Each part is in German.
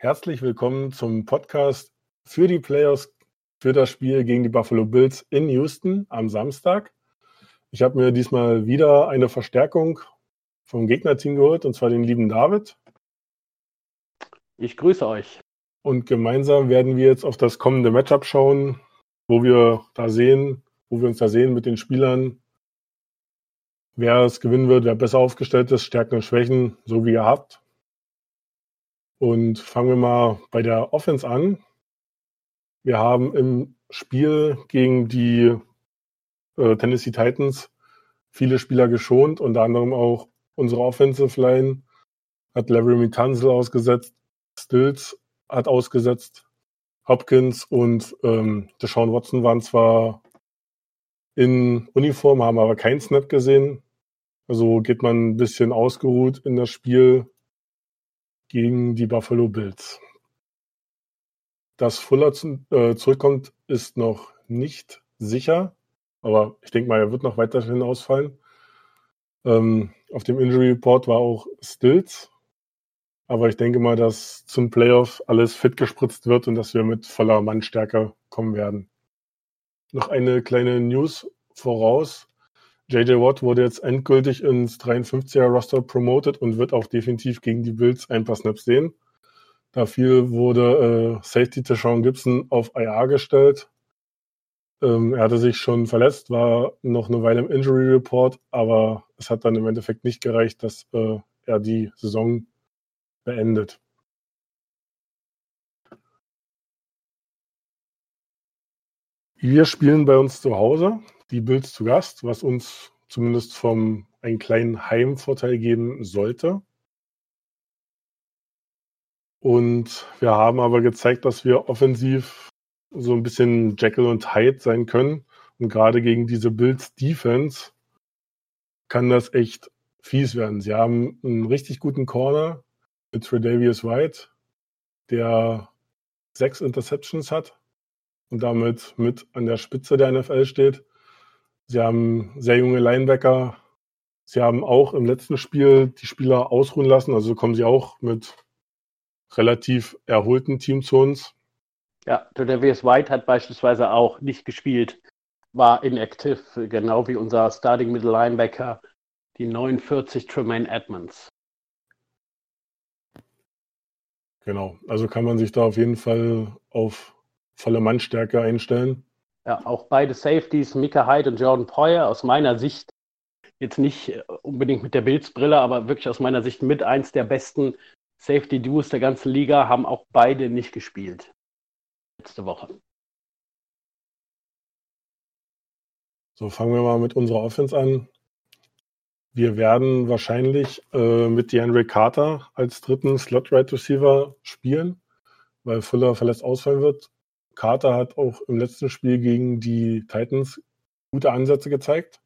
Herzlich willkommen zum Podcast für die Playoffs für das Spiel gegen die Buffalo Bills in Houston am Samstag. Ich habe mir diesmal wieder eine Verstärkung vom Gegnerteam geholt, und zwar den lieben David. Ich grüße euch. Und gemeinsam werden wir jetzt auf das kommende Matchup schauen, wo wir da sehen, wo wir uns da sehen mit den Spielern, wer es gewinnen wird, wer besser aufgestellt ist, Stärken und Schwächen, so wie ihr habt. Und fangen wir mal bei der Offense an. Wir haben im Spiel gegen die äh, Tennessee Titans viele Spieler geschont, unter anderem auch unsere Offensive Line hat Larry Tunzel ausgesetzt, Stills hat ausgesetzt, Hopkins und ähm, Deshaun Watson waren zwar in Uniform, haben aber keinen Snap gesehen. Also geht man ein bisschen ausgeruht in das Spiel gegen die Buffalo Bills. Dass Fuller zu, äh, zurückkommt, ist noch nicht sicher, aber ich denke mal, er wird noch weiterhin ausfallen. Ähm, auf dem Injury Report war auch Stills, aber ich denke mal, dass zum Playoff alles fit gespritzt wird und dass wir mit voller Mannstärke kommen werden. Noch eine kleine News voraus. JJ Watt wurde jetzt endgültig ins 53er Roster promoted und wird auch definitiv gegen die Bills ein paar Snaps sehen. Dafür wurde äh, Safety Tashawn Gibson auf IR gestellt. Ähm, er hatte sich schon verletzt, war noch eine Weile im Injury Report, aber es hat dann im Endeffekt nicht gereicht, dass äh, er die Saison beendet. Wir spielen bei uns zu Hause die Bills zu Gast, was uns zumindest vom einen kleinen Heimvorteil geben sollte. Und wir haben aber gezeigt, dass wir offensiv so ein bisschen Jekyll und Hyde sein können. Und gerade gegen diese Bills Defense kann das echt fies werden. Sie haben einen richtig guten Corner mit Tredavious White, der sechs Interceptions hat und damit mit an der Spitze der NFL steht. Sie haben sehr junge Linebacker. Sie haben auch im letzten Spiel die Spieler ausruhen lassen. Also kommen sie auch mit relativ erholten Team zu uns. Ja, Tredavious White hat beispielsweise auch nicht gespielt, war inactive, genau wie unser Starting Middle Linebacker, die 49 Tremaine Edmonds. Genau, also kann man sich da auf jeden Fall auf volle Mannstärke einstellen. Ja, auch beide Safeties, Mika Hyde und Jordan Poyer, aus meiner Sicht jetzt nicht äh, unbedingt mit der Bildsbrille, aber wirklich aus meiner Sicht mit eins der besten Safety-Duos der ganzen Liga, haben auch beide nicht gespielt. Letzte Woche. So, fangen wir mal mit unserer Offense an. Wir werden wahrscheinlich äh, mit DeAndre Carter als dritten Slot-Right-Receiver spielen, weil Fuller verletzt ausfallen wird. Carter hat auch im letzten Spiel gegen die Titans gute Ansätze gezeigt.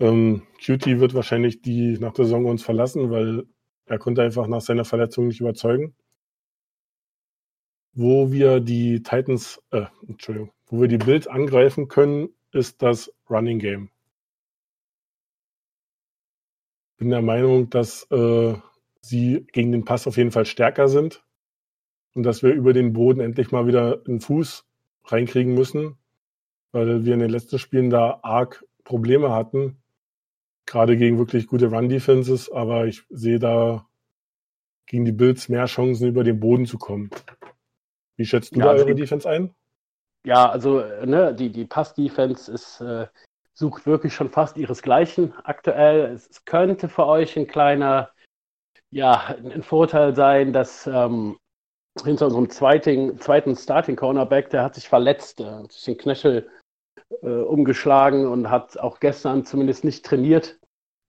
Ähm, QT wird wahrscheinlich die nach der Saison uns verlassen, weil er konnte einfach nach seiner Verletzung nicht überzeugen. Wo wir die Titans, äh, Entschuldigung, wo wir die Bills angreifen können, ist das Running Game. Bin der Meinung, dass äh, sie gegen den Pass auf jeden Fall stärker sind und dass wir über den Boden endlich mal wieder einen Fuß reinkriegen müssen, weil wir in den letzten Spielen da arg Probleme hatten, gerade gegen wirklich gute Run-Defenses, aber ich sehe da gegen die Bills mehr Chancen, über den Boden zu kommen. Wie schätzt du ja, da also eure Defense ein? Ja, also ne, die, die Pass-Defense ist, äh, sucht wirklich schon fast ihresgleichen aktuell. Es könnte für euch ein kleiner, ja, ein Vorteil sein, dass ähm, hinter unserem zweiten, zweiten Starting Cornerback, der hat sich verletzt, der hat sich den Knöchel äh, umgeschlagen und hat auch gestern zumindest nicht trainiert.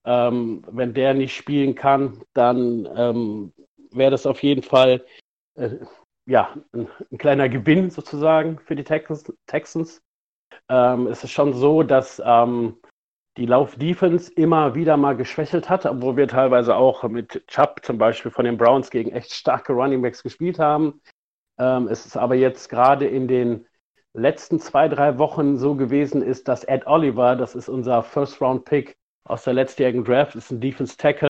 Ähm, wenn der nicht spielen kann, dann ähm, wäre das auf jeden Fall äh, ja, ein, ein, kleiner Gewinn sozusagen für die Texans. Texans. Ähm, es ist schon so, dass ähm, die Lauf-Defense immer wieder mal geschwächelt hat, obwohl wir teilweise auch mit Chubb zum Beispiel von den Browns gegen echt starke Runningbacks gespielt haben. Ähm, es ist aber jetzt gerade in den letzten zwei, drei Wochen so gewesen ist, dass Ed Oliver, das ist unser First-Round-Pick aus der letztjährigen Draft, ist ein Defense-Tackle,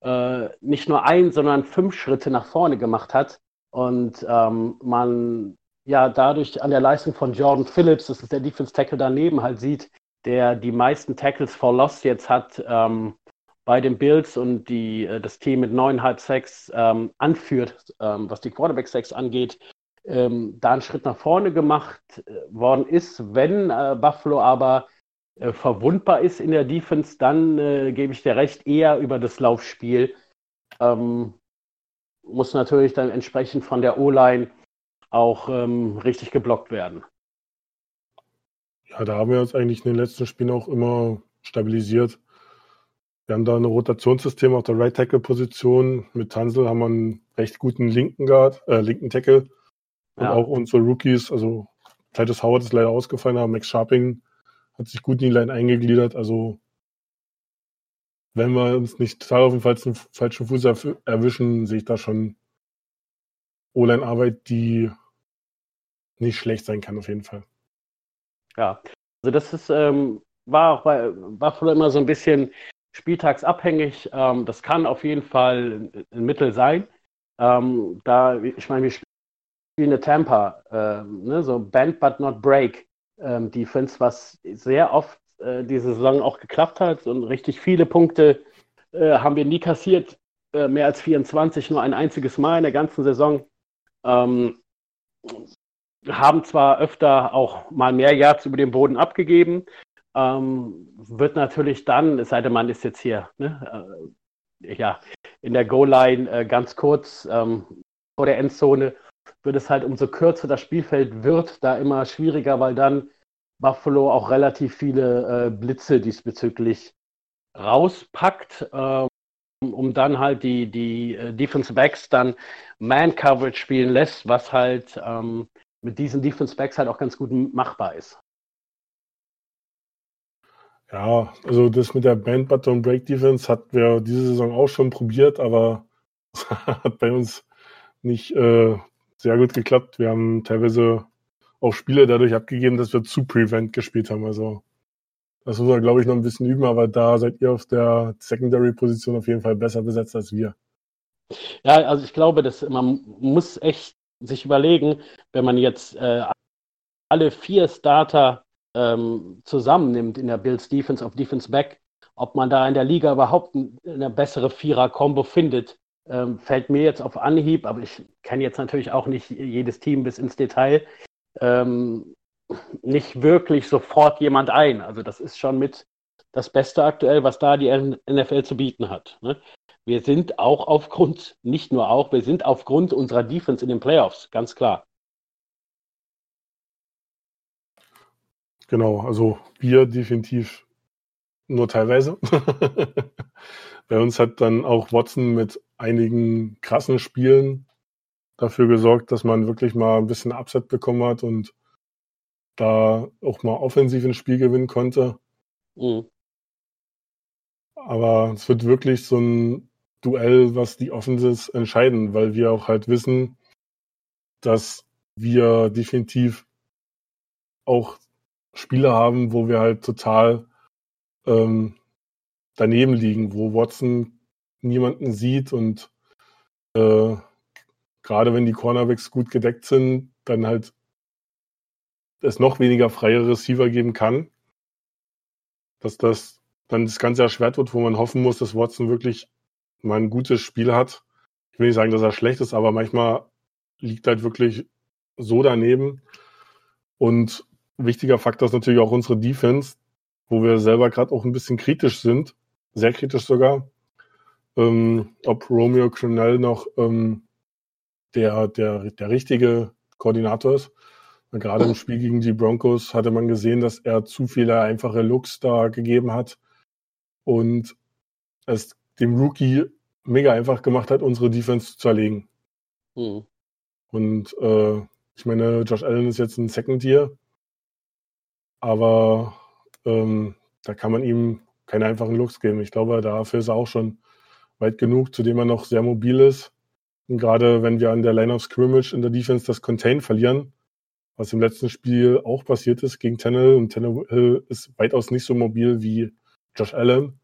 äh, nicht nur ein, sondern fünf Schritte nach vorne gemacht hat und ähm, man ja dadurch an der Leistung von Jordan Phillips, das ist der Defense Tackle daneben, halt sieht, der die meisten Tackles for Loss jetzt hat ähm, bei den Bills und die, äh, das Team mit neuneinhalb Sacks ähm, anführt, ähm, was die Quarterback-Sacks angeht, ähm, da einen Schritt nach vorne gemacht äh, worden ist. Wenn äh, Buffalo aber äh, verwundbar ist in der Defense, dann äh, gebe ich dir recht, eher über das Laufspiel. Ähm, muss natürlich dann entsprechend von der O-Line auch ähm, richtig geblockt werden. Ja, da haben wir uns eigentlich in den letzten Spielen auch immer stabilisiert. Wir haben da ein Rotationssystem auf der Right Tackle Position. Mit Tansel haben wir einen recht guten linken Guard, äh, linken Tackle. Und ja. auch unsere Rookies, also Titus Howard ist leider ausgefallen, aber Max Sharping hat sich gut in die Line eingegliedert. Also wenn wir uns nicht total auf den falschen, falschen Fuß erwischen, sehe ich da schon O-Line-Arbeit, die nicht schlecht sein kann, auf jeden Fall. Ja, also das ist, ähm, war auch bei Buffalo immer so ein bisschen spieltagsabhängig. Ähm, das kann auf jeden Fall ein Mittel sein. Ähm, da, ich meine, wir spielen eine Tampa, äh, ne, so Band but not break ähm, Defense, was sehr oft äh, diese Saison auch geklappt hat und richtig viele Punkte äh, haben wir nie kassiert. Äh, mehr als 24, nur ein einziges Mal in der ganzen Saison. Ähm, haben zwar öfter auch mal mehr Yards über den Boden abgegeben, ähm, wird natürlich dann, es sei denn, man ist jetzt hier, ne, äh, ja, in der Goal-Line äh, ganz kurz ähm, vor der Endzone, wird es halt umso kürzer das Spielfeld wird, da immer schwieriger, weil dann Buffalo auch relativ viele äh, Blitze diesbezüglich rauspackt. Ähm, um dann halt die, die äh, Defense Backs dann Man-Coverage spielen lässt, was halt ähm, mit diesen Defense Backs halt auch ganz gut machbar ist. Ja, also das mit der Band Button Break Defense hatten wir diese Saison auch schon probiert, aber hat bei uns nicht äh, sehr gut geklappt. Wir haben teilweise auch Spiele dadurch abgegeben, dass wir zu Prevent gespielt haben. Also das muss man, glaube ich, noch ein bisschen üben, aber da seid ihr auf der Secondary-Position auf jeden Fall besser besetzt als wir. Ja, also ich glaube, dass man muss echt sich überlegen, wenn man jetzt äh, alle vier Starter ähm, zusammennimmt in der Bills Defense auf Defense Back, ob man da in der Liga überhaupt eine bessere Vierer-Kombo findet, ähm, fällt mir jetzt auf Anhieb, aber ich kenne jetzt natürlich auch nicht jedes Team bis ins Detail, ähm, nicht wirklich sofort jemand ein. Also das ist schon mit das Beste aktuell, was da die NFL zu bieten hat. Ne? Wir sind auch aufgrund, nicht nur auch, wir sind aufgrund unserer Defense in den Playoffs, ganz klar. Genau, also wir definitiv nur teilweise. Bei uns hat dann auch Watson mit einigen krassen Spielen dafür gesorgt, dass man wirklich mal ein bisschen Upset bekommen hat und da auch mal offensiv ins Spiel gewinnen konnte. Mhm. Aber es wird wirklich so ein Duell, was die Offenses entscheiden, weil wir auch halt wissen, dass wir definitiv auch Spiele haben, wo wir halt total ähm, daneben liegen, wo Watson niemanden sieht und äh, gerade wenn die Cornerbacks gut gedeckt sind, dann halt es noch weniger freie Receiver geben kann, dass das dann das Ganze erschwert wird, wo man hoffen muss, dass Watson wirklich mal ein gutes Spiel hat. Ich will nicht sagen, dass er schlecht ist, aber manchmal liegt halt wirklich so daneben. Und wichtiger Faktor ist natürlich auch unsere Defense, wo wir selber gerade auch ein bisschen kritisch sind, sehr kritisch sogar, ähm, ob Romeo Cronell noch ähm, der, der, der richtige Koordinator ist. Gerade im Spiel gegen die Broncos hatte man gesehen, dass er zu viele einfache Looks da gegeben hat und es dem Rookie mega einfach gemacht hat, unsere Defense zu zerlegen. Mhm. Und äh, ich meine, Josh Allen ist jetzt ein Second Year, aber ähm, da kann man ihm keine einfachen Looks geben. Ich glaube, dafür ist er auch schon weit genug, zudem er noch sehr mobil ist. Und gerade wenn wir an der Line of Scrimmage in der Defense das Contain verlieren, was im letzten Spiel auch passiert ist gegen Tannehill. Und Tannehill ist weitaus nicht so mobil wie Josh Allen,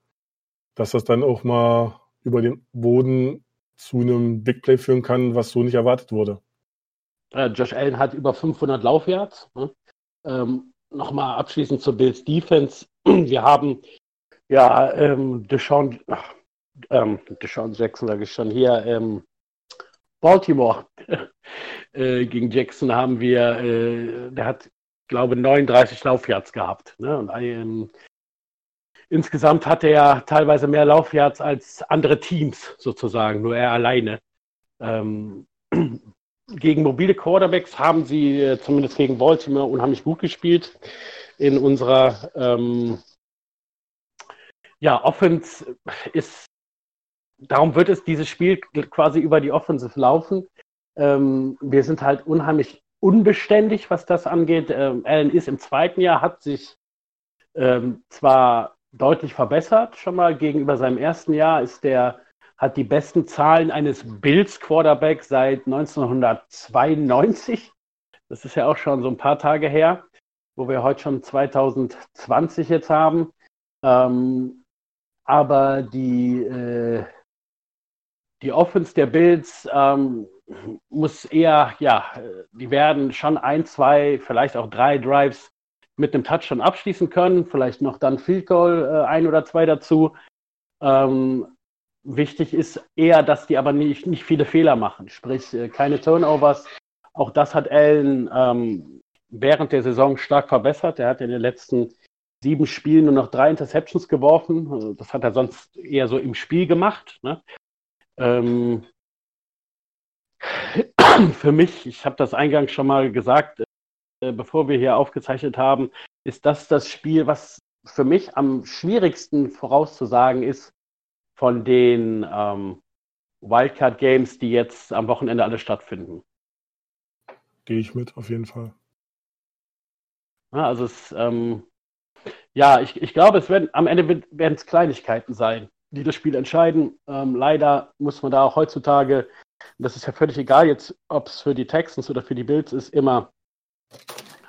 dass das dann auch mal über den Boden zu einem Big Play führen kann, was so nicht erwartet wurde. Äh, Josh Allen hat über 500 Laufyards. Ne? Ähm, Nochmal abschließend zur Bills Defense. Wir haben ja ähm, Deshaun, ähm, Deshaun Jackson, sage ich schon hier, ähm, Baltimore äh, gegen Jackson haben wir, äh, der hat, glaube 39 Laufyards gehabt. Ne? Und ähm, insgesamt hatte er teilweise mehr Laufyards als andere Teams sozusagen, nur er alleine. Ähm, gegen mobile Quarterbacks haben sie äh, zumindest gegen Baltimore unheimlich gut gespielt. In unserer ähm, ja, Offense ist, darum wird es dieses Spiel quasi über die Offensive laufen. Ähm, wir sind halt unheimlich unbeständig, was das angeht. Ähm, Allen ist im zweiten Jahr, hat sich ähm, zwar deutlich verbessert, schon mal gegenüber seinem ersten Jahr, ist der hat die besten Zahlen eines Bills Quarterbacks seit 1992. Das ist ja auch schon so ein paar Tage her, wo wir heute schon 2020 jetzt haben. Ähm, aber die, äh, die Offense der Bills ähm, muss eher, ja, die werden schon ein, zwei, vielleicht auch drei Drives mit einem Touchdown abschließen können, vielleicht noch dann Field Goal äh, ein oder zwei dazu. Ähm, Wichtig ist eher, dass die aber nicht, nicht viele Fehler machen, sprich äh, keine Turnovers. Auch das hat Allen ähm, während der Saison stark verbessert. Er hat in den letzten sieben Spielen nur noch drei Interceptions geworfen. Also das hat er sonst eher so im Spiel gemacht. Ne? Ähm, für mich, ich habe das eingangs schon mal gesagt, äh, bevor wir hier aufgezeichnet haben, ist das das Spiel, was für mich am schwierigsten vorauszusagen ist, von den ähm, Wildcard Games, die jetzt am Wochenende alle stattfinden. Gehe ich mit, auf jeden Fall. Ja, also es, ähm, ja, ich, ich glaube, es werden am Ende werden es Kleinigkeiten sein, die das Spiel entscheiden. Ähm, leider muss man da auch heutzutage, das ist ja völlig egal jetzt, ob es für die Texans oder für die Bills ist, immer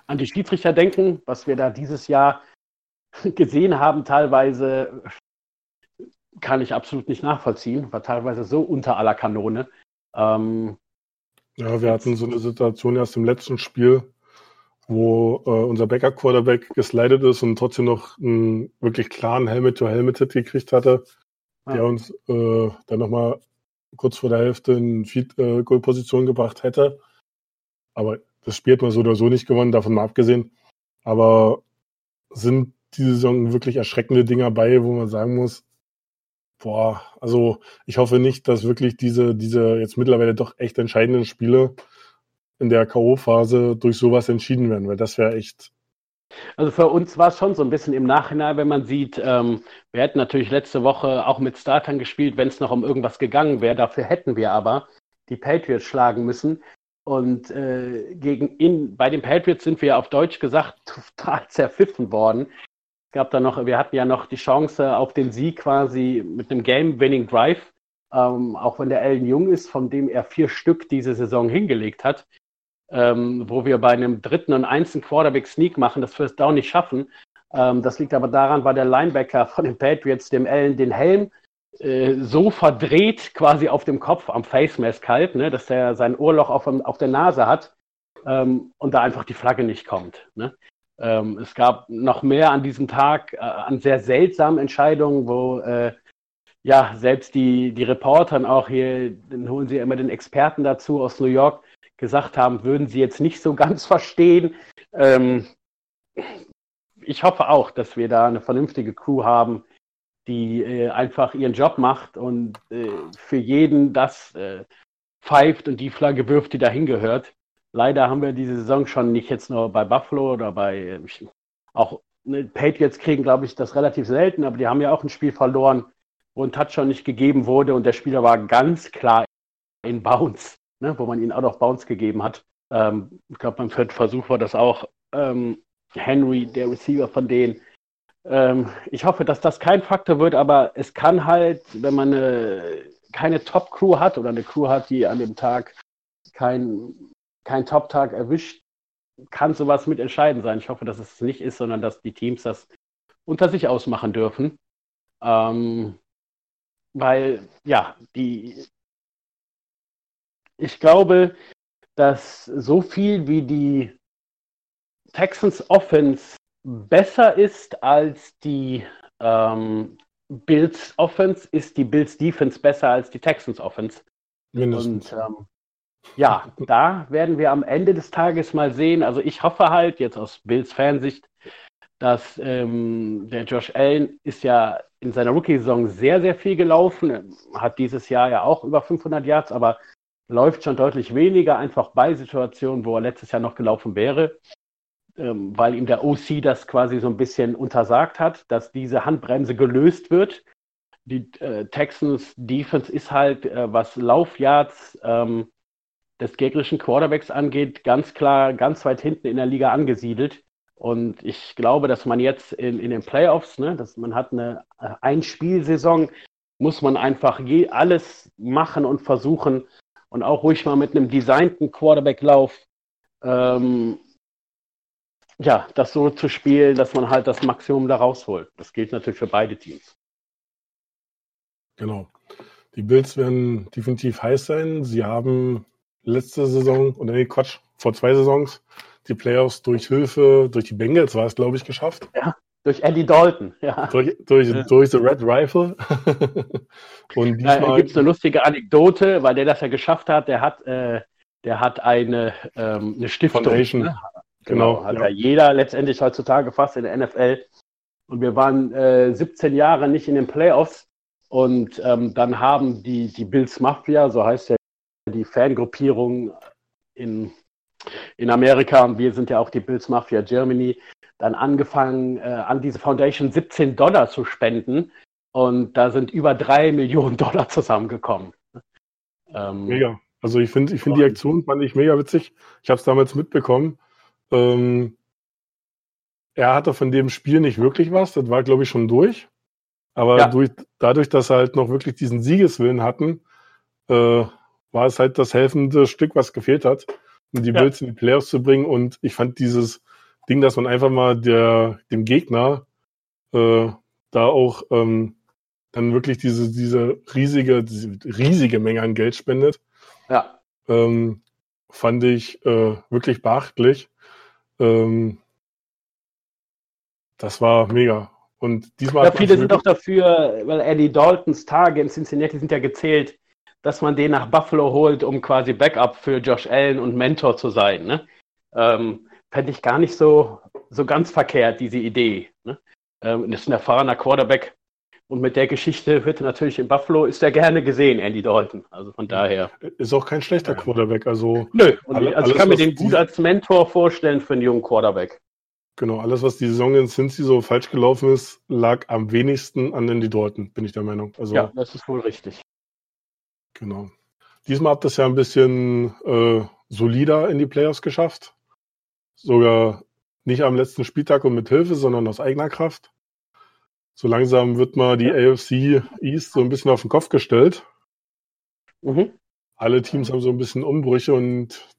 an die Schiedsrichter denken, was wir da dieses Jahr gesehen haben, teilweise kann ich absolut nicht nachvollziehen, war teilweise so unter aller Kanone. Ähm, ja, wir hatten so eine Situation erst im letzten Spiel, wo äh, unser Backup-Quarterback geslidet ist und trotzdem noch einen wirklich klaren Helmet-to-Helmet-Hit gekriegt hatte, ja. der uns äh, dann nochmal kurz vor der Hälfte in Feed-Goal-Position äh, gebracht hätte. Aber das Spiel hat man so oder so nicht gewonnen, davon mal abgesehen. Aber sind diese Saison wirklich erschreckende Dinger bei, wo man sagen muss, Boah, also ich hoffe nicht, dass wirklich diese, diese jetzt mittlerweile doch echt entscheidenden Spiele in der K.O.-Phase durch sowas entschieden werden, weil das wäre echt. Also für uns war es schon so ein bisschen im Nachhinein, wenn man sieht, ähm, wir hätten natürlich letzte Woche auch mit Startern gespielt, wenn es noch um irgendwas gegangen wäre. Dafür hätten wir aber die Patriots schlagen müssen. Und äh, gegen in, bei den Patriots sind wir auf Deutsch gesagt total zerpfiffen worden gab da noch, wir hatten ja noch die Chance auf den Sieg quasi mit einem Game-Winning Drive, ähm, auch wenn der Allen jung ist, von dem er vier Stück diese Saison hingelegt hat, ähm, wo wir bei einem dritten und einzigen Quarterback Sneak machen, das First Down nicht schaffen. Ähm, das liegt aber daran, weil der Linebacker von den Patriots dem Allen den Helm äh, so verdreht quasi auf dem Kopf am Face Mask halt, ne, dass er sein Ohrloch auf, auf der Nase hat ähm, und da einfach die Flagge nicht kommt. Ne? Ähm, es gab noch mehr an diesem Tag äh, an sehr seltsamen Entscheidungen, wo äh, ja selbst die, die Reporter auch hier, dann holen sie immer den Experten dazu aus New York, gesagt haben, würden sie jetzt nicht so ganz verstehen. Ähm, ich hoffe auch, dass wir da eine vernünftige Crew haben, die äh, einfach ihren Job macht und äh, für jeden das äh, pfeift und die Flagge wirft, die dahin gehört. Leider haben wir diese Saison schon nicht jetzt nur bei Buffalo oder bei auch ne, Patriots kriegen, glaube ich, das relativ selten, aber die haben ja auch ein Spiel verloren, wo ein Touchdown nicht gegeben wurde und der Spieler war ganz klar in Bounce, ne, wo man ihn auch noch Bounce gegeben hat. Ähm, ich glaube, beim vierten Versuch war das auch ähm, Henry, der Receiver von denen. Ähm, ich hoffe, dass das kein Faktor wird, aber es kann halt, wenn man eine, keine Top-Crew hat oder eine Crew hat, die an dem Tag kein kein Top-Tag erwischt, kann sowas mit entscheidend sein. Ich hoffe, dass es nicht ist, sondern dass die Teams das unter sich ausmachen dürfen. Ähm, weil, ja, die, ich glaube, dass so viel wie die Texans Offense besser ist als die ähm, Bills Offense, ist die Bills Defense besser als die Texans Offense. Mindestens. Und ähm, ja, da werden wir am Ende des Tages mal sehen. Also ich hoffe halt, jetzt aus Bills Fansicht, dass ähm, der Josh Allen ist ja in seiner Rookie-Saison sehr, sehr viel gelaufen, hat dieses Jahr ja auch über 500 Yards, aber läuft schon deutlich weniger, einfach bei Situationen, wo er letztes Jahr noch gelaufen wäre, ähm, weil ihm der OC das quasi so ein bisschen untersagt hat, dass diese Handbremse gelöst wird. Die äh, Texans Defense ist halt, äh, was Laufyards ähm, des gegnerischen Quarterbacks angeht, ganz klar ganz weit hinten in der Liga angesiedelt. Und ich glaube, dass man jetzt in, in den Playoffs, ne, dass man hat eine äh, Einspielsaison, muss man einfach je, alles machen und versuchen und auch ruhig mal mit einem designten Quarterback-Lauf ähm, ja, das so zu spielen, dass man halt das Maximum da rausholt. Das gilt natürlich für beide Teams. Genau. Die Bills werden definitiv heiß sein. Sie haben letzte Saison, oder nee, Quatsch, vor zwei Saisons die Playoffs durch Hilfe, durch die Bengals war es, glaube ich, geschafft. Ja, durch Andy Dalton, ja. Durch, durch, ja. durch The Red Rifle. Und diesmal... Da gibt es eine lustige Anekdote, weil der das ja geschafft hat. Der hat, äh, der hat eine, ähm, eine Stiftung. Foundation. Ne? Genau, genau, hat ja. ja jeder letztendlich heutzutage fast in der NFL. Und wir waren äh, 17 Jahre nicht in den Playoffs. Und ähm, dann haben die, die Bills Mafia, so heißt ja die Fangruppierung in, in Amerika, und wir sind ja auch die Bills Mafia Germany, dann angefangen, äh, an diese Foundation 17 Dollar zu spenden. Und da sind über drei Millionen Dollar zusammengekommen. Ähm, mega. Also ich finde ich find die Aktion fand ich mega witzig. Ich habe es damals mitbekommen. Ähm, er hatte von dem Spiel nicht wirklich was. Das war, glaube ich, schon durch. Aber ja. durch, dadurch, dass er halt noch wirklich diesen Siegeswillen hatten, äh, war es halt das helfende Stück, was gefehlt hat, um die ja. Bills in die Playoffs zu bringen. Und ich fand dieses Ding, dass man einfach mal der, dem Gegner äh, da auch ähm, dann wirklich diese, diese riesige, diese riesige Menge an Geld spendet. Ja. Ähm, fand ich äh, wirklich beachtlich. Ähm, das war mega. Und diesmal. Ja, viele sind auch dafür, weil Eddie Daltons Tage in Cincinnati sind ja gezählt, dass man den nach Buffalo holt, um quasi Backup für Josh Allen und Mentor zu sein. Ne? Ähm, Fände ich gar nicht so, so ganz verkehrt, diese Idee. Ne? Ähm, ist ein erfahrener Quarterback. Und mit der Geschichte wird er natürlich in Buffalo, ist er gerne gesehen, Andy Dalton. Also von daher. Ist auch kein schlechter Quarterback. Also, Nö, alle, also ich kann mir den gut als Mentor vorstellen für einen jungen Quarterback. Genau, alles, was die Saison in Cincy so falsch gelaufen ist, lag am wenigsten an Andy Dalton, bin ich der Meinung. Also, ja, das ist wohl richtig. Genau. Diesmal hat das ja ein bisschen äh, solider in die Playoffs geschafft. Sogar nicht am letzten Spieltag und mit Hilfe, sondern aus eigener Kraft. So langsam wird mal die AFC East so ein bisschen auf den Kopf gestellt. Mhm. Alle Teams haben so ein bisschen Umbrüche und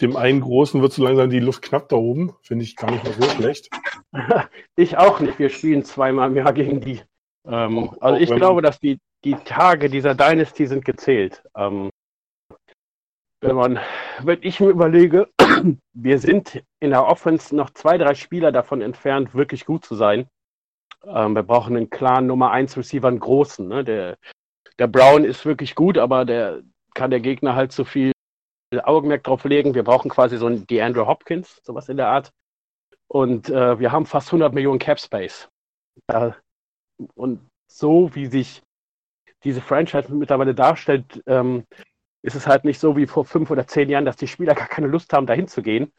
dem einen Großen wird so langsam die Luft knapp da oben. Finde ich gar nicht mehr so schlecht. Ich auch nicht. Wir spielen zweimal im Jahr gegen die. Ähm, also ich glaube, dass die, die Tage dieser Dynasty sind gezählt. Ähm, wenn man, wenn ich mir überlege, wir sind in der Offense noch zwei, drei Spieler davon entfernt, wirklich gut zu sein. Ähm, wir brauchen einen klaren Nummer 1 Receiver, einen großen. Ne? Der, der Brown ist wirklich gut, aber der kann der Gegner halt so viel Augenmerk drauf legen. Wir brauchen quasi so einen DeAndre Hopkins, sowas in der Art. Und äh, wir haben fast 100 Millionen Cap Space. Äh, und so wie sich diese Franchise mittlerweile darstellt, ähm, ist es halt nicht so wie vor fünf oder zehn Jahren, dass die Spieler gar keine Lust haben, dahin zu gehen,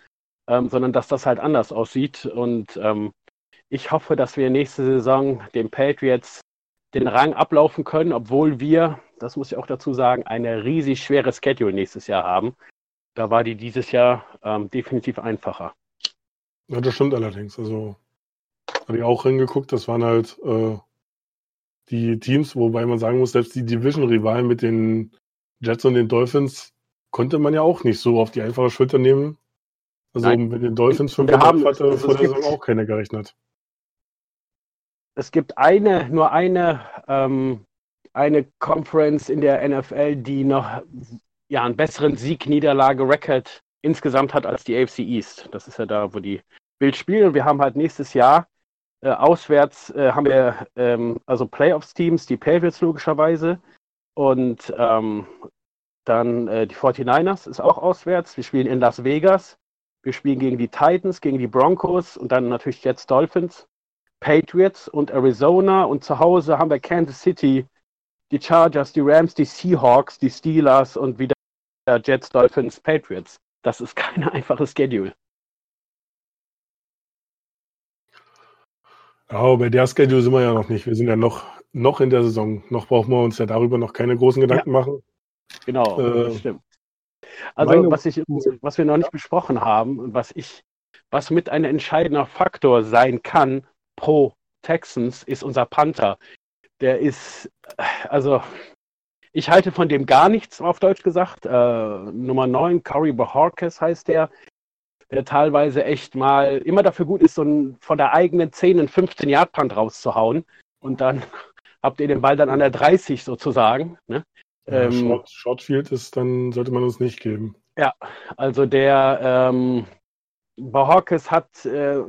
ähm, sondern dass das halt anders aussieht. Und ähm, ich hoffe, dass wir nächste Saison den Patriots den Rang ablaufen können, obwohl wir, das muss ich auch dazu sagen, eine riesig schwere Schedule nächstes Jahr haben. Da war die dieses Jahr ähm, definitiv einfacher. Ja, das stimmt allerdings. Also habe ich auch hingeguckt, das waren halt äh, die Teams, wobei man sagen muss, selbst die Division-Rivalen mit den Jets und den Dolphins konnte man ja auch nicht so auf die einfache Schulter nehmen. Also Nein. mit den Dolphins 5 haben, hatte also vor der Saison auch keiner gerechnet. Es gibt eine, nur eine, ähm, eine Conference in der NFL, die noch ja, einen besseren Sieg-Niederlage-Record insgesamt hat als die AFC East. Das ist ja da, wo die Bild spielen. Wir haben halt nächstes Jahr äh, auswärts äh, haben wir ähm, also Playoffs-Teams, die Patriots logischerweise und ähm, dann äh, die 49ers ist auch auswärts. Wir spielen in Las Vegas. Wir spielen gegen die Titans, gegen die Broncos und dann natürlich Jets, Dolphins, Patriots und Arizona. Und zu Hause haben wir Kansas City, die Chargers, die Rams, die Seahawks, die Steelers und wieder Jets, Dolphins, Patriots. Das ist kein einfaches Schedule. Ja, bei der Schedule sind wir ja noch nicht. Wir sind ja noch, noch in der Saison. Noch brauchen wir uns ja darüber noch keine großen Gedanken ja. machen. Genau, äh, das stimmt. Also was, ich, was wir noch nicht besprochen haben und was ich, was mit ein entscheidender Faktor sein kann pro Texans, ist unser Panther. Der ist, also ich halte von dem gar nichts, auf Deutsch gesagt. Äh, Nummer 9, Curry Bahorkes heißt der, der teilweise echt mal immer dafür gut ist, so ein, von der eigenen 10 einen 15 Yard Punt rauszuhauen. Und dann habt ihr den Ball dann an der 30 sozusagen. Ne? Ja, ähm, Short, Shortfield ist, dann sollte man uns nicht geben. Ja, also der ähm, Bahorkes hat äh,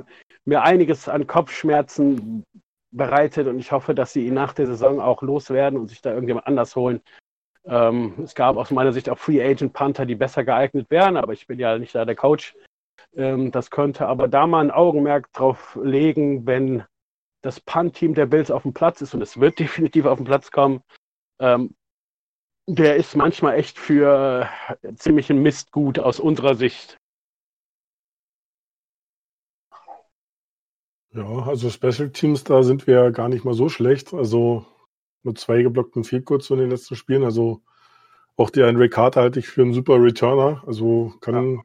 mir einiges an Kopfschmerzen bereitet und ich hoffe, dass sie ihn nach der Saison auch loswerden und sich da irgendjemand anders holen. Ähm, es gab aus meiner Sicht auch Free Agent Panther, die besser geeignet wären, aber ich bin ja nicht da der Coach. Ähm, das könnte aber da mal ein Augenmerk drauf legen, wenn das Punt-Team der Bills auf dem Platz ist und es wird definitiv auf den Platz kommen. Ähm, der ist manchmal echt für ziemlichen Mist gut aus unserer Sicht. Ja, also Special Teams, da sind wir ja gar nicht mal so schlecht. Also mit zwei geblockten Field Goals in den letzten Spielen. Also auch der Andre Carter halte ich für einen super Returner. Also kann ja.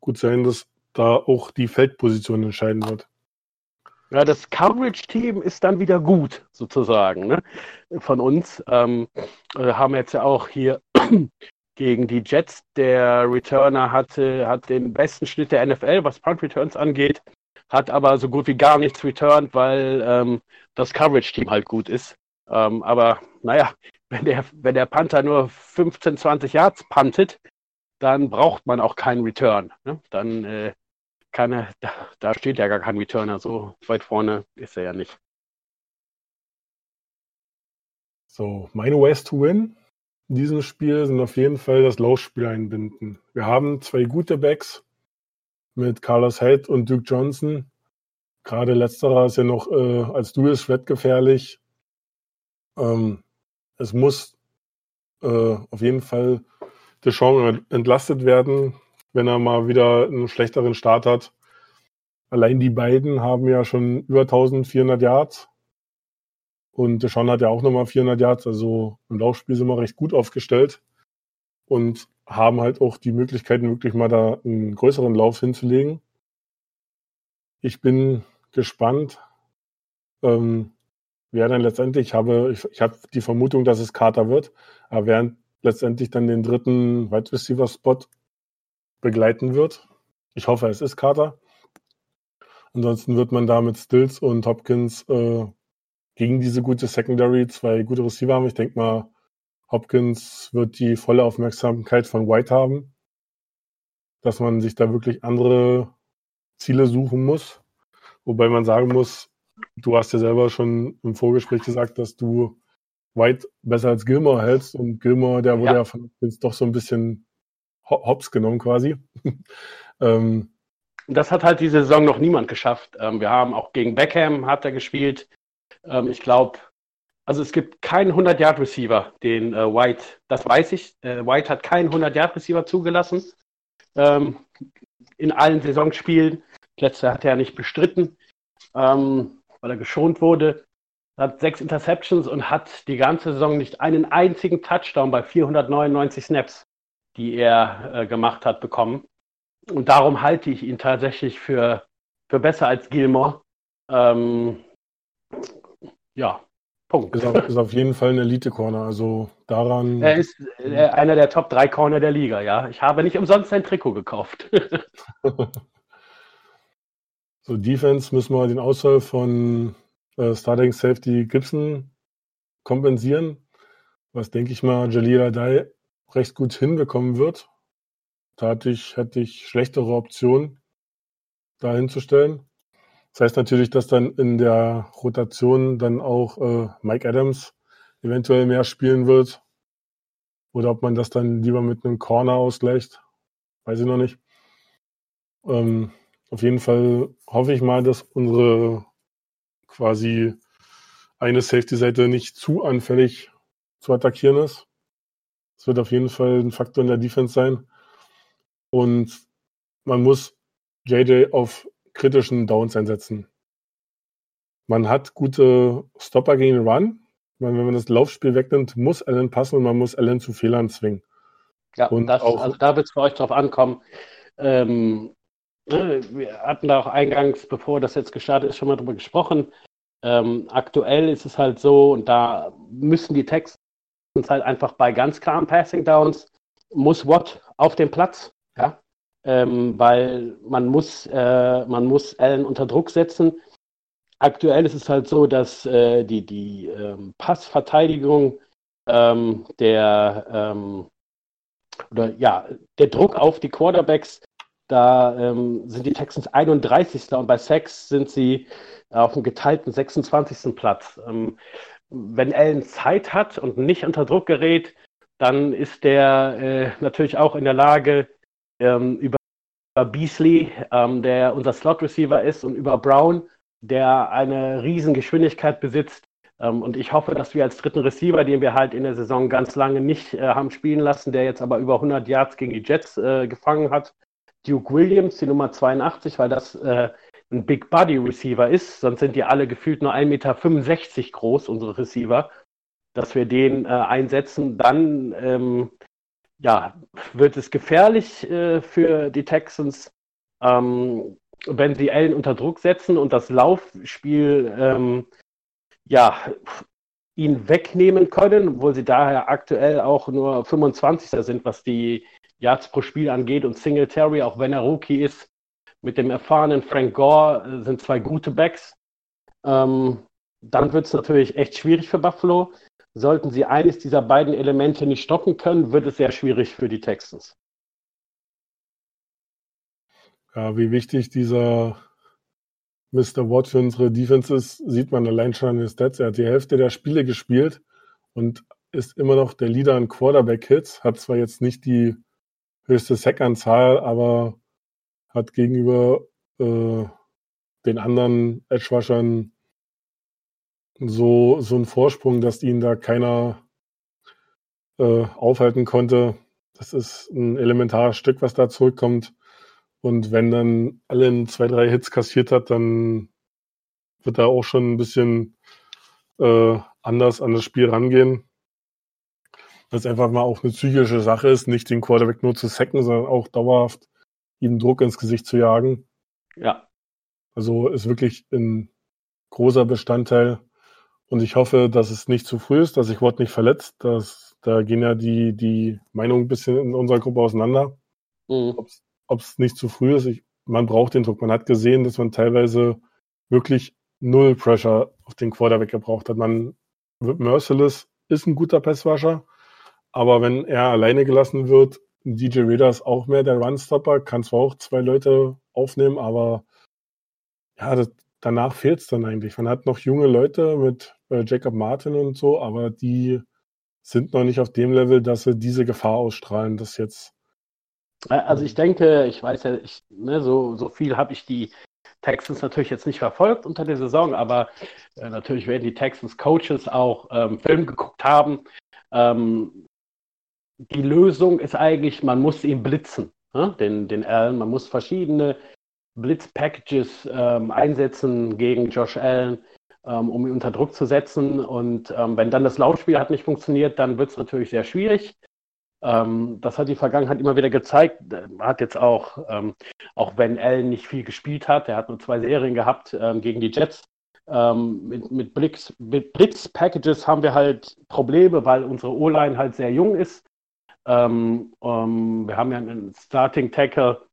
gut sein, dass da auch die Feldposition entscheiden wird. Ja, das Coverage-Team ist dann wieder gut, sozusagen, ne? von uns. Ähm, äh, haben jetzt ja auch hier gegen die Jets, der Returner hatte, hat den besten Schnitt der NFL, was Punt-Returns angeht hat aber so gut wie gar nichts returned, weil ähm, das Coverage-Team halt gut ist. Ähm, aber naja, wenn der, wenn der Panther nur 15, 20 Yards puntet, dann braucht man auch keinen Return. Ne? Dann äh, kann er, da, da steht ja gar kein Returner, so weit vorne ist er ja nicht. So, meine Ways to Win in diesem Spiel sind auf jeden Fall das Laufspiel einbinden. Wir haben zwei gute Backs, mit Carlos Hyde und Duke Johnson. Gerade letzterer ist ja noch äh, als Dual Threat gefährlich. Ähm, es muss äh, auf jeden Fall Deschamps entlastet werden, wenn er mal wieder einen schlechteren Start hat. Allein die beiden haben ja schon über 1400 Yards. Und Deschamps hat ja auch nochmal 400 Yards. Also im Laufspiel sind wir recht gut aufgestellt. Und haben halt auch die Möglichkeiten, wirklich mal da einen größeren Lauf hinzulegen. Ich bin gespannt, ähm, wer dann letztendlich, ich habe, ich, ich habe die Vermutung, dass es Carter wird, aber wer letztendlich dann den dritten Wide Receiver Spot begleiten wird. Ich hoffe, es ist Carter. Ansonsten wird man da mit Stills und Hopkins äh, gegen diese gute Secondary zwei gute Receiver haben. Ich denke mal, Hopkins wird die volle Aufmerksamkeit von White haben, dass man sich da wirklich andere Ziele suchen muss. Wobei man sagen muss, du hast ja selber schon im Vorgespräch gesagt, dass du White besser als Gilmore hältst und Gilmore, der wurde ja, ja von Hopkins doch so ein bisschen hops genommen quasi. ähm, das hat halt diese Saison noch niemand geschafft. Ähm, wir haben auch gegen Beckham hat er gespielt. Ähm, ich glaube, also es gibt keinen 100-Yard-Receiver, den äh, White, das weiß ich. Äh, White hat keinen 100-Yard-Receiver zugelassen ähm, in allen Saisonspielen. Letzte hat er nicht bestritten, ähm, weil er geschont wurde. Er hat sechs Interceptions und hat die ganze Saison nicht einen einzigen Touchdown bei 499 Snaps, die er äh, gemacht hat, bekommen. Und darum halte ich ihn tatsächlich für, für besser als Gilmore. Ähm, ja, Punkt. Ist auf, ist auf jeden Fall ein Elite-Corner, also daran. Er ist äh, einer der Top 3 Corner der Liga, ja. Ich habe nicht umsonst sein Trikot gekauft. so, Defense müssen wir den Ausfall von äh, Starting Safety Gibson kompensieren, was denke ich mal Jalila Dai recht gut hinbekommen wird. Da hatte ich, hätte ich schlechtere Optionen da hinzustellen. Das heißt natürlich, dass dann in der Rotation dann auch äh, Mike Adams eventuell mehr spielen wird. Oder ob man das dann lieber mit einem Corner ausgleicht, weiß ich noch nicht. Ähm, auf jeden Fall hoffe ich mal, dass unsere quasi eine Safety-Seite nicht zu anfällig zu attackieren ist. Das wird auf jeden Fall ein Faktor in der Defense sein. Und man muss JJ auf kritischen Downs einsetzen. Man hat gute Stopper gegen den Run. Wenn man das Laufspiel wegnimmt, muss Allen passen und man muss Allen zu Fehlern zwingen. Ja, und das, auch, also da wird es für euch drauf ankommen. Ähm, wir hatten da auch eingangs, bevor das jetzt gestartet ist, schon mal drüber gesprochen. Ähm, aktuell ist es halt so, und da müssen die Texte halt einfach bei ganz klaren Passing Downs, muss Watt auf dem Platz, ja, ähm, weil man muss, äh, man muss Allen unter Druck setzen. Aktuell ist es halt so, dass äh, die, die ähm, Passverteidigung ähm, der ähm, oder ja, der Druck auf die Quarterbacks, da ähm, sind die Texans 31. und bei Sacks sind sie auf dem geteilten 26. Platz. Ähm, wenn Allen Zeit hat und nicht unter Druck gerät, dann ist der äh, natürlich auch in der Lage, ähm, über Beasley, ähm, der unser Slot-Receiver ist, und über Brown, der eine riesen Geschwindigkeit besitzt. Ähm, und ich hoffe, dass wir als dritten Receiver, den wir halt in der Saison ganz lange nicht äh, haben spielen lassen, der jetzt aber über 100 Yards gegen die Jets äh, gefangen hat, Duke Williams, die Nummer 82, weil das äh, ein Big Body Receiver ist, sonst sind die alle gefühlt nur 1,65 Meter groß, unsere Receiver, dass wir den äh, einsetzen, dann ähm, ja, wird es gefährlich äh, für die Texans, ähm, wenn sie Allen unter Druck setzen und das Laufspiel ähm, ja, ihn wegnehmen können, obwohl sie daher aktuell auch nur 25. sind, was die Yards pro Spiel angeht und Singletary, auch wenn er Rookie ist, mit dem erfahrenen Frank Gore äh, sind zwei gute Backs. Ähm, dann wird es natürlich echt schwierig für Buffalo. Sollten sie eines dieser beiden Elemente nicht stoppen können, wird es sehr schwierig für die Texans. Ja, wie wichtig dieser Mr. Watt für unsere Defense ist, sieht man allein schon an den Stats. Er hat die Hälfte der Spiele gespielt und ist immer noch der Leader an Quarterback-Hits. Hat zwar jetzt nicht die höchste Sack-Anzahl, aber hat gegenüber äh, den anderen Edge-Waschern so, so einen Vorsprung, dass ihn da keiner äh, aufhalten konnte. Das ist ein elementares Stück, was da zurückkommt. Und wenn dann Allen zwei, drei Hits kassiert hat, dann wird er auch schon ein bisschen äh, anders an das Spiel rangehen. Weil es einfach mal auch eine psychische Sache ist, nicht den Quarterback nur zu sacken, sondern auch dauerhaft ihm Druck ins Gesicht zu jagen. Ja. Also ist wirklich ein großer Bestandteil. Und ich hoffe, dass es nicht zu früh ist, dass sich Watt nicht verletzt. Das, da gehen ja die, die Meinungen ein bisschen in unserer Gruppe auseinander. Mhm. Ob es nicht zu früh ist. Ich, man braucht den Druck. Man hat gesehen, dass man teilweise wirklich null Pressure auf den Quarterback gebraucht hat. Man Merciless ist ein guter Passwasher, aber wenn er alleine gelassen wird, DJ Reader ist auch mehr der Runstopper, kann zwar auch zwei Leute aufnehmen, aber ja, das, danach fehlt es dann eigentlich. Man hat noch junge Leute mit äh, Jacob Martin und so, aber die sind noch nicht auf dem Level, dass sie diese Gefahr ausstrahlen, dass jetzt. Also ich denke, ich weiß ja, ich, ne, so, so viel habe ich die Texans natürlich jetzt nicht verfolgt unter der Saison, aber äh, natürlich werden die Texans Coaches auch ähm, Film geguckt haben. Ähm, die Lösung ist eigentlich, man muss ihn blitzen, ne? den, den Allen. Man muss verschiedene Blitz-Packages ähm, einsetzen gegen Josh Allen, ähm, um ihn unter Druck zu setzen. Und ähm, wenn dann das Laufspiel hat nicht funktioniert, dann wird es natürlich sehr schwierig. Ähm, das hat die Vergangenheit immer wieder gezeigt. Hat jetzt auch, ähm, auch wenn Allen nicht viel gespielt hat, er hat nur zwei Serien gehabt ähm, gegen die Jets, mit, mit, Blitz, mit Blitz-Packages haben wir halt Probleme, weil unsere O-Line halt sehr jung ist. Ähm, ähm, wir haben ja einen Starting Tackle,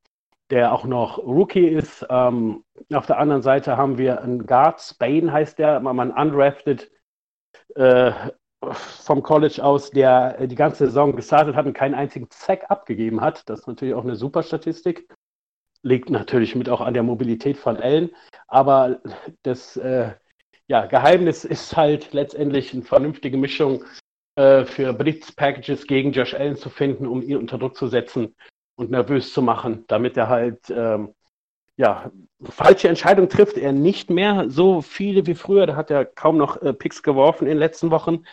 der auch noch Rookie ist. Ähm, auf der anderen Seite haben wir einen Guard, Spain heißt der, mal ein undrafted äh, vom College aus, der die ganze Saison gestartet hat und keinen einzigen Sack abgegeben hat. Das ist natürlich auch eine super Statistik. Liegt natürlich mit auch an der Mobilität von Allen. Aber das äh, ja, Geheimnis ist halt letztendlich eine vernünftige Mischung äh, für Blitz-Packages gegen Josh Allen zu finden, um ihn unter Druck zu setzen und nervös zu machen, damit er halt ähm, ja, falsche Entscheidungen trifft er nicht mehr so viele wie früher. Da hat er kaum noch äh, Picks geworfen in den letzten Wochen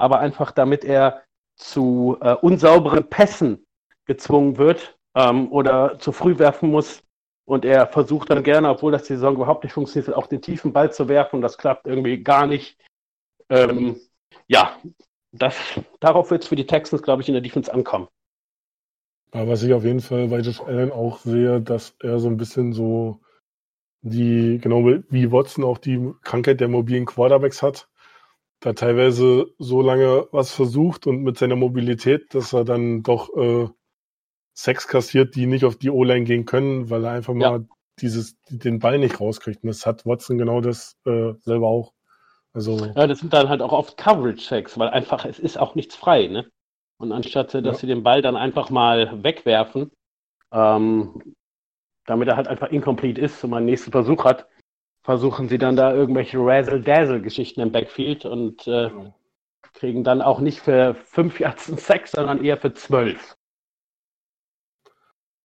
aber einfach damit er zu äh, unsauberen Pässen gezwungen wird ähm, oder zu früh werfen muss. Und er versucht dann gerne, obwohl das die Saison überhaupt nicht funktioniert, auch den tiefen Ball zu werfen. Das klappt irgendwie gar nicht. Ähm, ja, das, darauf wird es für die Texans, glaube ich, in der Defense ankommen. Aber was ich auf jeden Fall bei Josh Allen auch sehe, dass er so ein bisschen so die, genau wie Watson auch die Krankheit der mobilen Quarterbacks hat da teilweise so lange was versucht und mit seiner Mobilität, dass er dann doch äh, Sex kassiert, die nicht auf die O-Line gehen können, weil er einfach mal ja. dieses, den Ball nicht rauskriegt. Und das hat Watson genau das äh, selber auch. Also, ja, das sind dann halt auch oft Coverage-Checks, weil einfach, es ist auch nichts frei, ne? Und anstatt, dass ja. sie den Ball dann einfach mal wegwerfen, ähm, damit er halt einfach incomplete ist und man einen nächsten Versuch hat, versuchen sie dann da irgendwelche Razzle-Dazzle-Geschichten im Backfield und äh, kriegen dann auch nicht für fünf Yards einen Sex, sondern eher für zwölf.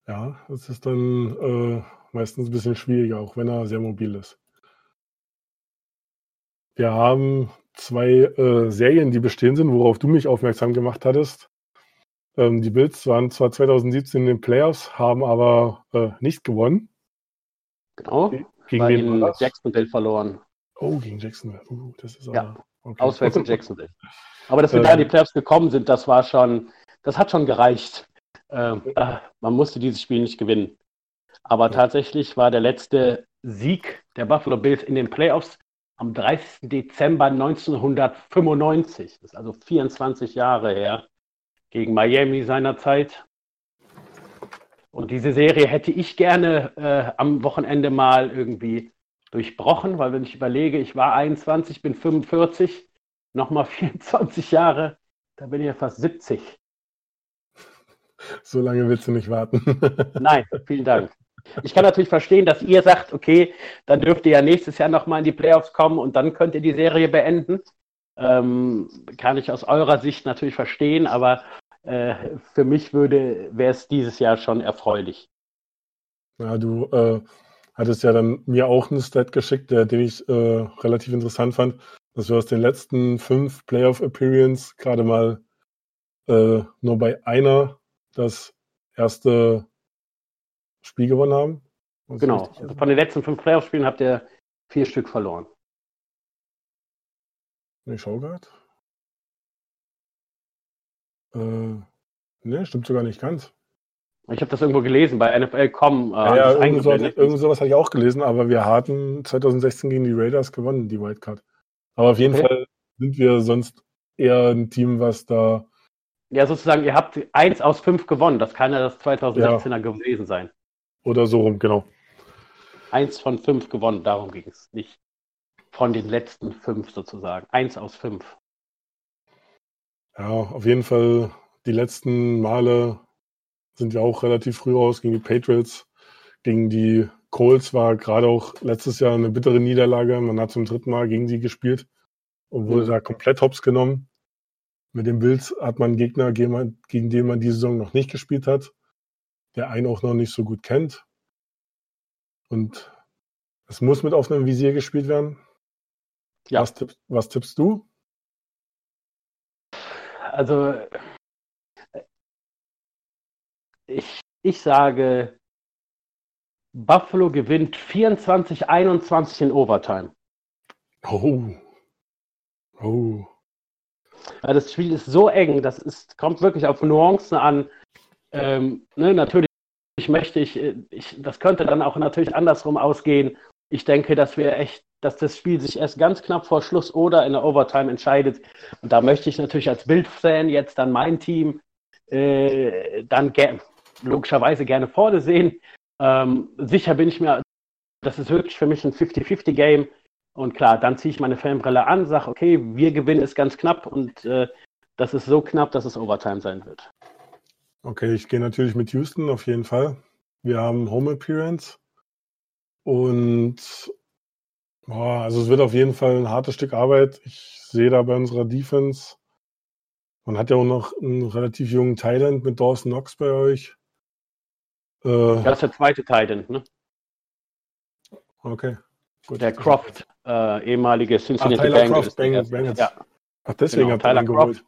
Ja, das ist dann äh, meistens ein bisschen schwieriger, auch wenn er sehr mobil ist. Wir haben zwei äh, Serien, die bestehen sind, worauf du mich aufmerksam gemacht hattest. Ähm, die Bills waren zwar 2017 in den Playoffs, haben aber äh, nicht gewonnen. Genau. Gegen Weil wen war Jacksonville verloren. Oh, gegen Jacksonville. Uh, das ist ja, okay. auswärts in Jacksonville. Aber dass wir da in die Playoffs gekommen sind, das war schon, das hat schon gereicht. Ähm, äh, man musste dieses Spiel nicht gewinnen. Aber tatsächlich war der letzte Sieg der Buffalo Bills in den Playoffs am 30. Dezember 1995. Das ist also 24 Jahre her. Gegen Miami seinerzeit. Und diese Serie hätte ich gerne äh, am Wochenende mal irgendwie durchbrochen, weil wenn ich überlege, ich war 21, bin 45, nochmal 24 Jahre, da bin ich ja fast 70. So lange willst du nicht warten. Nein, vielen Dank. Ich kann natürlich verstehen, dass ihr sagt, okay, dann dürft ihr ja nächstes Jahr nochmal in die Playoffs kommen und dann könnt ihr die Serie beenden. Ähm, kann ich aus eurer Sicht natürlich verstehen, aber äh, für mich würde, wäre es dieses Jahr schon erfreulich. Ja, du äh, hattest ja dann mir auch einen Stat geschickt, der, den ich äh, relativ interessant fand, dass wir aus den letzten fünf Playoff Appearance gerade mal äh, nur bei einer das erste Spiel gewonnen haben. Genau. Also von den letzten fünf Playoff-Spielen habt ihr vier Stück verloren. Ich schau gerade. Äh, ne, stimmt sogar nicht ganz. Ich habe das irgendwo gelesen bei NFL.com. Äh, ja, ja irgend, so, irgend sowas hatte ich auch gelesen, aber wir hatten 2016 gegen die Raiders gewonnen, die Wildcard. Aber auf jeden okay. Fall sind wir sonst eher ein Team, was da. Ja, sozusagen, ihr habt eins aus fünf gewonnen. Das kann ja das 2016er ja. gewesen sein. Oder so rum, genau. Eins von fünf gewonnen, darum ging es. Nicht von den letzten fünf sozusagen. Eins aus fünf. Ja, auf jeden Fall die letzten Male sind wir auch relativ früh raus gegen die Patriots. Gegen die Colts war gerade auch letztes Jahr eine bittere Niederlage. Man hat zum dritten Mal gegen sie gespielt und wurde mhm. da komplett hops genommen. Mit den Bills hat man einen Gegner, gegen den man die Saison noch nicht gespielt hat, der einen auch noch nicht so gut kennt. Und es muss mit offenem Visier gespielt werden. Ja. Was, tipp, was tippst du? also ich, ich sage, Buffalo gewinnt 24-21 in Overtime. Oh. Oh. Ja, das Spiel ist so eng, das ist, kommt wirklich auf Nuancen an. Ähm, ne, natürlich möchte ich, ich, das könnte dann auch natürlich andersrum ausgehen. Ich denke, dass wir echt dass das Spiel sich erst ganz knapp vor Schluss oder in der Overtime entscheidet. Und da möchte ich natürlich als Bildfan jetzt dann mein Team äh, dann ger logischerweise gerne vorne sehen. Ähm, sicher bin ich mir, das ist wirklich für mich ein 50-50-Game. Und klar, dann ziehe ich meine Fanbrille an, sage, okay, wir gewinnen ist ganz knapp und äh, das ist so knapp, dass es Overtime sein wird. Okay, ich gehe natürlich mit Houston auf jeden Fall. Wir haben Home Appearance und boah, also es wird auf jeden Fall ein hartes Stück Arbeit. Ich sehe da bei unserer Defense, man hat ja auch noch einen relativ jungen Thailand mit Dawson Knox bei euch. Äh, das ist der zweite Thailand, ne? Okay. Gut. Der Croft, äh, ehemalige Cincinnati Ach, Tyler Bengals. Croft, Bengals, Bengals. Ja. Ach, deswegen genau, Tyler Croft.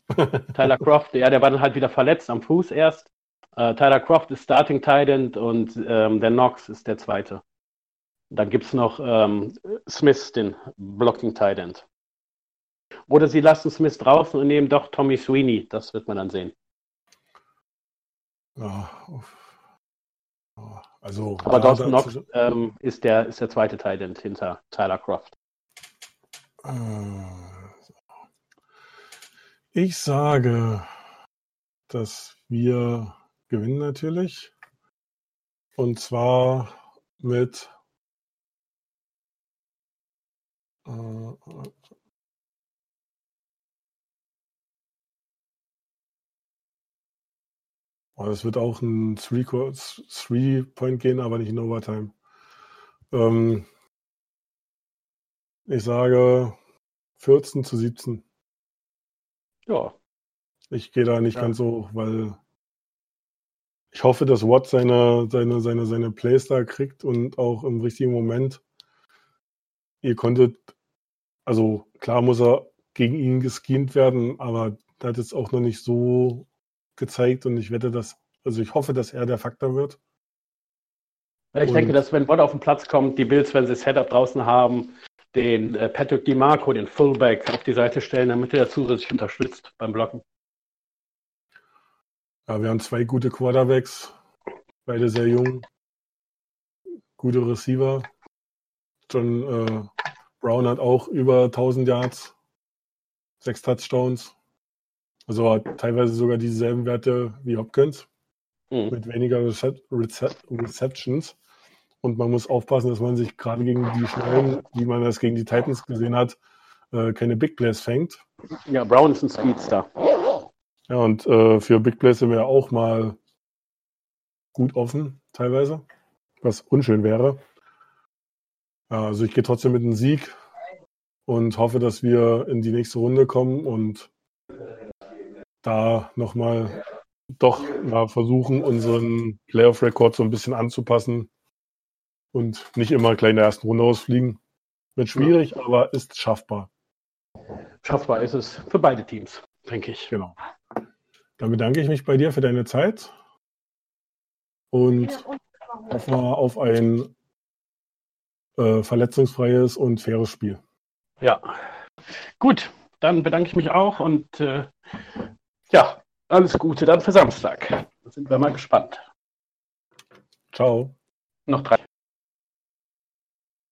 Tyler Croft, ja, der war dann halt wieder verletzt am Fuß erst. Uh, Tyler Croft ist Starting Tight und ähm, der Knox ist der zweite. Dann gibt es noch ähm, Smith, den Blocking Tight Oder sie lassen Smith draußen und nehmen doch Tommy Sweeney. Das wird man dann sehen. Ja, also, Aber Dawson Knox ähm, ist, der, ist der zweite Tight hinter Tyler Croft. Äh, ich sage, dass wir gewinnen natürlich. Und zwar mit äh, oh, das wird auch ein Three-Point gehen, aber nicht in Overtime. Ähm, ich sage 14 zu 17. Ja. Ich gehe da nicht ja. ganz so, weil ich hoffe, dass Watt seine, seine, seine, seine Plays da kriegt und auch im richtigen Moment. Ihr konntet, also klar muss er gegen ihn geschemt werden, aber er hat es auch noch nicht so gezeigt und ich wette, dass, also ich hoffe, dass er der Faktor wird. Ich und denke, dass wenn Watt auf den Platz kommt, die Bills, wenn sie Setup draußen haben, den äh, Patrick DiMarco, den Fullback, auf die Seite stellen, damit er zusätzlich unterstützt beim Blocken. Ja, wir haben zwei gute Quarterbacks, beide sehr jung, gute Receiver. John äh, Brown hat auch über 1000 Yards, sechs Touchdowns. Also hat teilweise sogar dieselben Werte wie Hopkins mhm. mit weniger Recep Receptions. Und man muss aufpassen, dass man sich gerade gegen die Schnellen, wie man das gegen die Titans gesehen hat, äh, keine Big Plays fängt. Ja, Brown ist ein Speedster. Ja, und äh, für Big Plays sind wir auch mal gut offen, teilweise, was unschön wäre. Ja, also ich gehe trotzdem mit einem Sieg und hoffe, dass wir in die nächste Runde kommen und da nochmal doch ja, versuchen, unseren Playoff-Rekord so ein bisschen anzupassen und nicht immer gleich in der ersten Runde ausfliegen. Wird schwierig, aber ist schaffbar. Schaffbar ist es für beide Teams, denke ich. Genau. Dann bedanke ich mich bei dir für deine Zeit und hoffe auf ein äh, verletzungsfreies und faires Spiel. Ja, gut. Dann bedanke ich mich auch und äh, ja, alles Gute dann für Samstag. Da sind wir mal gespannt. Ciao. Noch drei.